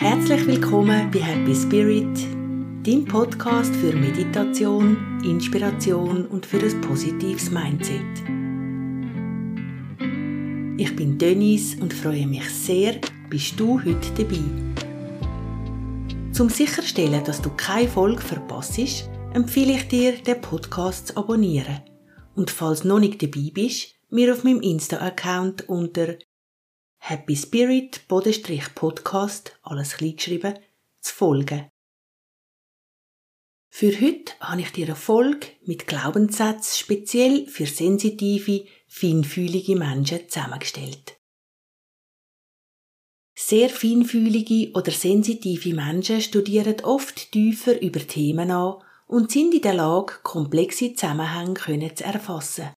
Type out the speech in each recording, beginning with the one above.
Herzlich willkommen bei Happy Spirit, dein Podcast für Meditation, Inspiration und für ein positives Mindset. Ich bin Dennis und freue mich sehr, bist du heute dabei. Zum sicherstellen, dass du keine Folge verpasst, empfehle ich dir, den Podcast zu abonnieren. Und falls noch nicht dabei bist, mir auf meinem Insta-Account unter Happy Spirit Podcast, alles klein geschrieben, zu folgen. Für heute habe ich dir eine Folge mit Glaubenssätzen speziell für sensitive, feinfühlige Menschen zusammengestellt. Sehr feinfühlige oder sensitive Menschen studieren oft tiefer über Themen an und sind in der Lage, komplexe Zusammenhänge zu erfassen.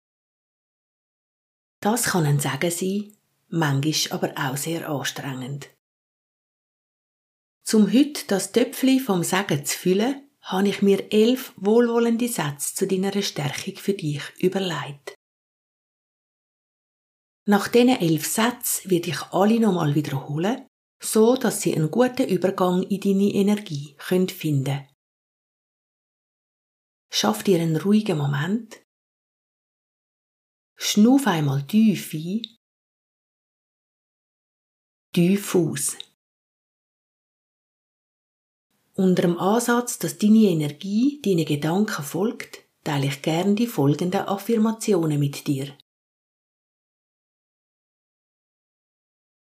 Das kann ein Segen sein, manchmal aber auch sehr anstrengend. Zum heute das Töpfli vom Sagen zu füllen, habe ich mir elf wohlwollende Sätze zu deiner Stärkung für dich überlegt. Nach diesen elf Sätzen werde ich alle nochmal wiederholen, so dass sie einen guten Übergang in deine Energie finden können. Schaff dir einen ruhigen Moment. Schnuff einmal tief ein tief aus. Unter dem Ansatz, dass deine Energie deinen Gedanken folgt, teile ich gern die folgenden Affirmationen mit dir.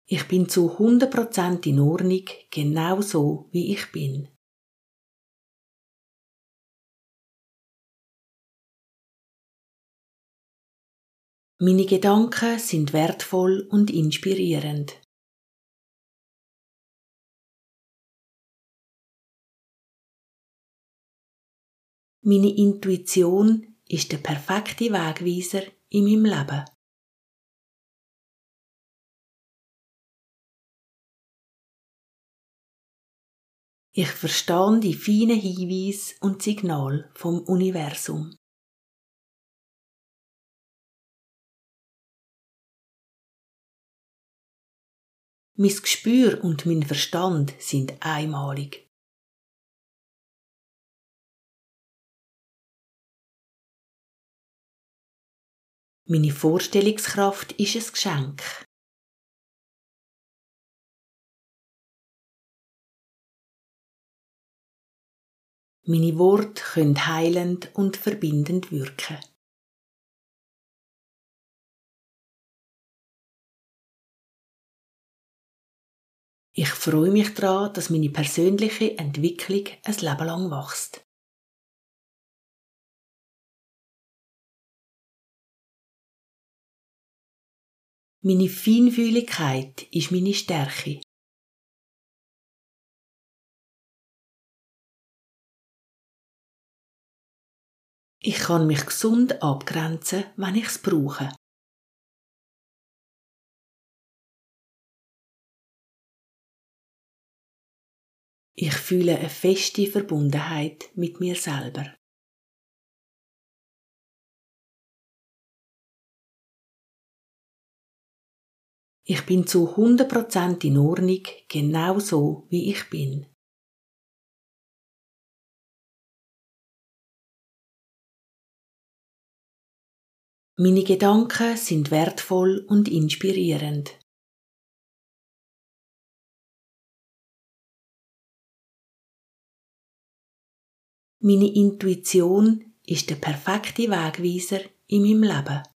Ich bin zu 100% in Ordnung, genau so wie ich bin. Meine Gedanken sind wertvoll und inspirierend. Meine Intuition ist der perfekte Wegweiser in meinem Leben. Ich verstehe die feinen Hinweise und Signale vom Universum. Mein Gespür und mein Verstand sind einmalig. Meine Vorstellungskraft ist ein Geschenk. Meine Worte können heilend und verbindend wirken. Ich freue mich daran, dass meine persönliche Entwicklung ein Leben lang wächst. Meine Feinfühligkeit ist meine Stärke. Ich kann mich gesund abgrenzen, wenn ich es brauche. Ich fühle eine feste Verbundenheit mit mir selber. Ich bin zu 100% in Ordnung, genau so wie ich bin. Meine Gedanken sind wertvoll und inspirierend. Meine Intuition ist der perfekte Wegweiser in meinem Leben.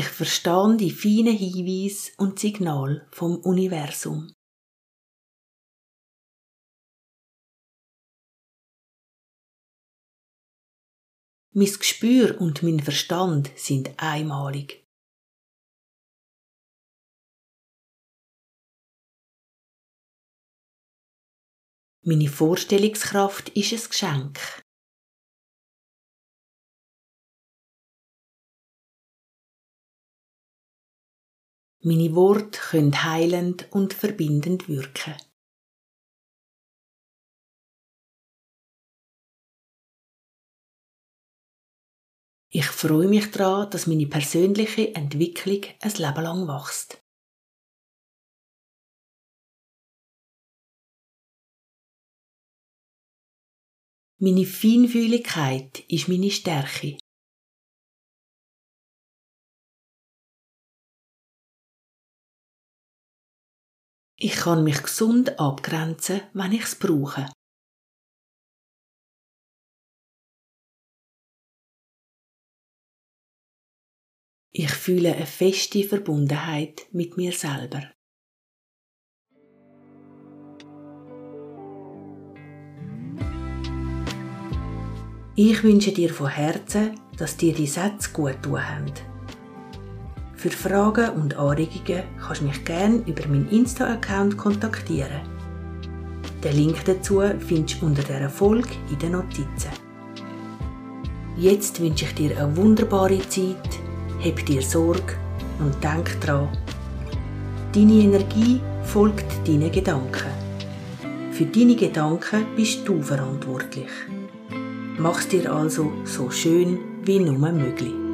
Ich verstehe die feinen Hinweise und Signale vom Universum. Mein Gespür und mein Verstand sind einmalig. Meine Vorstellungskraft ist ein Geschenk. Meine Worte können heilend und verbindend wirken. Ich freue mich daran, dass meine persönliche Entwicklung ein Leben lang wächst. Meine Feinfühligkeit ist meine Stärke. Ich kann mich gesund abgrenzen, wenn ich es brauche. Ich fühle eine feste Verbundenheit mit mir selber. Ich wünsche dir von Herzen, dass dir die Sätze gut tun haben. Für Fragen und Anregungen kannst du mich gerne über meinen Insta-Account kontaktieren. Den Link dazu findest du unter dieser Folge in den Notizen. Jetzt wünsche ich dir eine wunderbare Zeit, heb dir Sorge und denk dran. Deine Energie folgt deinen Gedanken. Für deine Gedanken bist du verantwortlich. Mach's dir also so schön wie nur möglich.